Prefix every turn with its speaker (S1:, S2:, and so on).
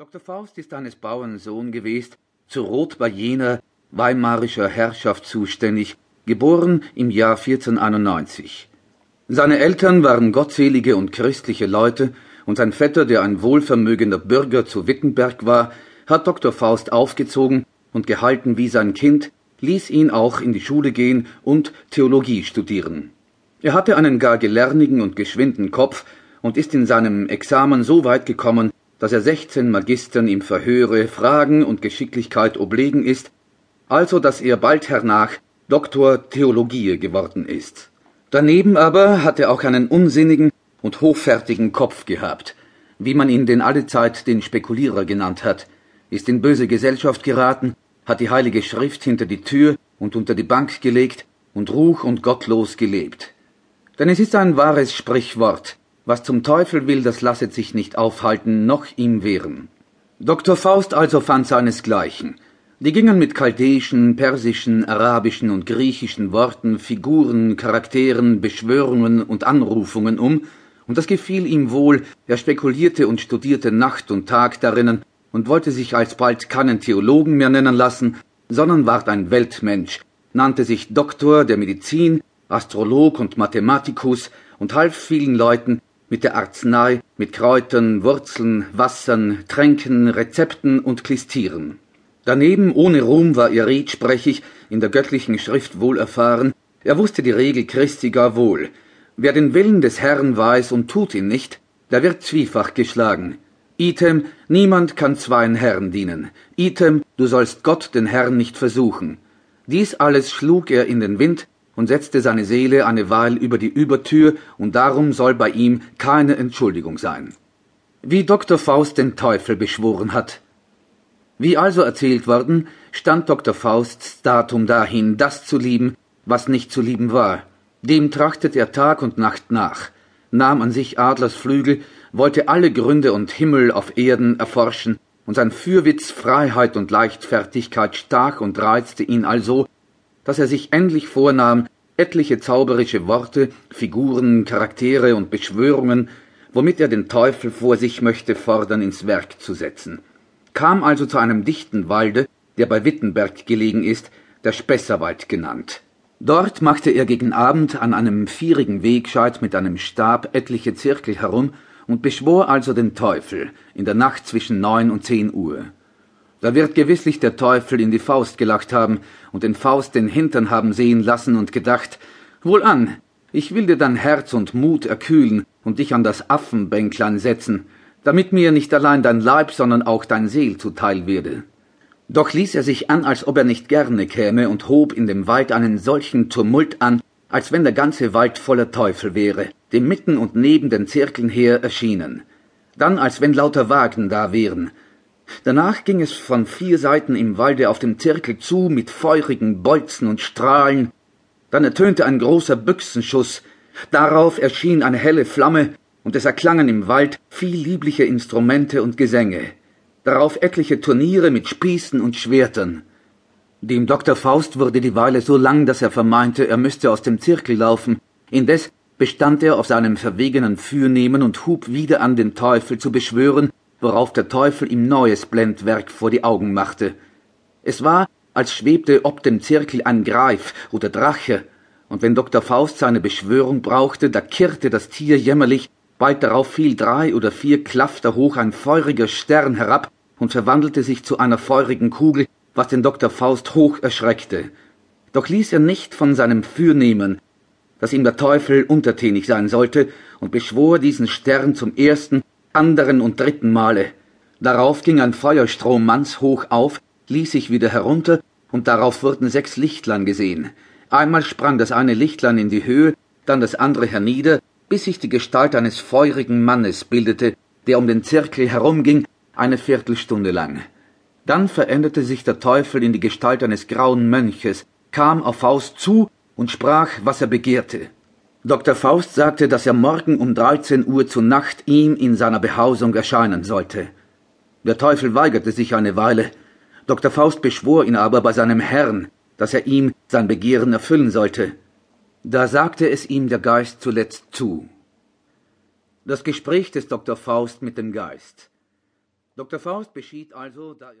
S1: Dr. Faust ist eines Bauern Sohn gewesen, zu Roth bei jener weimarischer Herrschaft zuständig, geboren im Jahr 1491. Seine Eltern waren gottselige und christliche Leute, und sein Vetter, der ein wohlvermögender Bürger zu Wittenberg war, hat Dr. Faust aufgezogen und gehalten wie sein Kind, ließ ihn auch in die Schule gehen und Theologie studieren. Er hatte einen gar gelernigen und geschwinden Kopf und ist in seinem Examen so weit gekommen, dass er sechzehn Magistern im Verhöre Fragen und Geschicklichkeit oblegen ist, also dass er bald hernach Doktor Theologie geworden ist. Daneben aber hat er auch einen unsinnigen und hochfertigen Kopf gehabt, wie man ihn denn allezeit den Spekulierer genannt hat, ist in böse Gesellschaft geraten, hat die heilige Schrift hinter die Tür und unter die Bank gelegt und ruch und gottlos gelebt. Denn es ist ein wahres Sprichwort, was zum Teufel will, das lasset sich nicht aufhalten, noch ihm wehren. Dr. Faust also fand seinesgleichen. Die gingen mit chaldäischen, persischen, arabischen und griechischen Worten, Figuren, Charakteren, Beschwörungen und Anrufungen um, und das gefiel ihm wohl, er spekulierte und studierte Nacht und Tag darinnen und wollte sich alsbald keinen Theologen mehr nennen lassen, sondern ward ein Weltmensch, nannte sich Doktor der Medizin, Astrolog und Mathematikus und half vielen Leuten mit der Arznei, mit Kräutern, Wurzeln, Wassern, Tränken, Rezepten und Klistieren. Daneben ohne Ruhm war er redsprechig, in der göttlichen Schrift wohl erfahren, er wusste die Regel Christi gar wohl. Wer den Willen des Herrn weiß und tut ihn nicht, der wird zwiefach geschlagen. Item, niemand kann zweien Herren dienen. Item, du sollst Gott den Herrn nicht versuchen. Dies alles schlug er in den Wind und setzte seine Seele eine Weile über die Übertür, und darum soll bei ihm keine Entschuldigung sein. Wie Dr. Faust den Teufel beschworen hat. Wie also erzählt worden, stand Dr. Fausts Datum dahin, das zu lieben, was nicht zu lieben war. Dem trachtet er Tag und Nacht nach, nahm an sich Adlers Flügel, wollte alle Gründe und Himmel auf Erden erforschen, und sein Fürwitz, Freiheit und Leichtfertigkeit stach und reizte ihn also, dass er sich endlich vornahm, etliche zauberische Worte, Figuren, Charaktere und Beschwörungen, womit er den Teufel vor sich möchte fordern, ins Werk zu setzen. Kam also zu einem dichten Walde, der bei Wittenberg gelegen ist, der Spesserwald genannt. Dort machte er gegen Abend an einem vierigen Wegscheid mit einem Stab etliche Zirkel herum und beschwor also den Teufel in der Nacht zwischen neun und zehn Uhr. Da wird gewisslich der Teufel in die Faust gelacht haben und den Faust den Hintern haben sehen lassen und gedacht, wohlan, ich will dir dein Herz und Mut erkühlen und dich an das Affenbänklein setzen, damit mir nicht allein dein Leib, sondern auch dein Seel zuteil werde. Doch ließ er sich an, als ob er nicht gerne käme und hob in dem Wald einen solchen Tumult an, als wenn der ganze Wald voller Teufel wäre, dem mitten und neben den Zirkeln her erschienen. Dann, als wenn lauter Wagen da wären, Danach ging es von vier Seiten im Walde auf den Zirkel zu mit feurigen Bolzen und Strahlen. Dann ertönte ein großer Büchsenschuss. Darauf erschien eine helle Flamme, und es erklangen im Wald viel liebliche Instrumente und Gesänge. Darauf etliche Turniere mit Spießen und Schwertern. Dem Dr. Faust wurde die Weile so lang, dass er vermeinte, er müsste aus dem Zirkel laufen. Indes bestand er auf seinem verwegenen Fürnehmen und hub wieder an, den Teufel zu beschwören, worauf der Teufel ihm neues Blendwerk vor die Augen machte. Es war, als schwebte ob dem Zirkel ein Greif oder Drache, und wenn Dr. Faust seine Beschwörung brauchte, da kirrte das Tier jämmerlich, bald darauf fiel drei oder vier Klafter hoch ein feuriger Stern herab und verwandelte sich zu einer feurigen Kugel, was den Dr. Faust hoch erschreckte. Doch ließ er nicht von seinem Fürnehmen, dass ihm der Teufel untertänig sein sollte, und beschwor diesen Stern zum ersten anderen und dritten Male. Darauf ging ein Feuerstrom mannshoch auf, ließ sich wieder herunter, und darauf wurden sechs Lichtlein gesehen. Einmal sprang das eine Lichtlein in die Höhe, dann das andere hernieder, bis sich die Gestalt eines feurigen Mannes bildete, der um den Zirkel herumging, eine Viertelstunde lang. Dann veränderte sich der Teufel in die Gestalt eines grauen Mönches, kam auf Faust zu und sprach, was er begehrte. Dr. Faust sagte, dass er morgen um 13 Uhr zu Nacht ihm in seiner Behausung erscheinen sollte. Der Teufel weigerte sich eine Weile. Dr. Faust beschwor ihn aber bei seinem Herrn, dass er ihm sein Begehren erfüllen sollte. Da sagte es ihm der Geist zuletzt zu. Das Gespräch des Dr. Faust mit dem Geist. Dr. Faust beschied also, da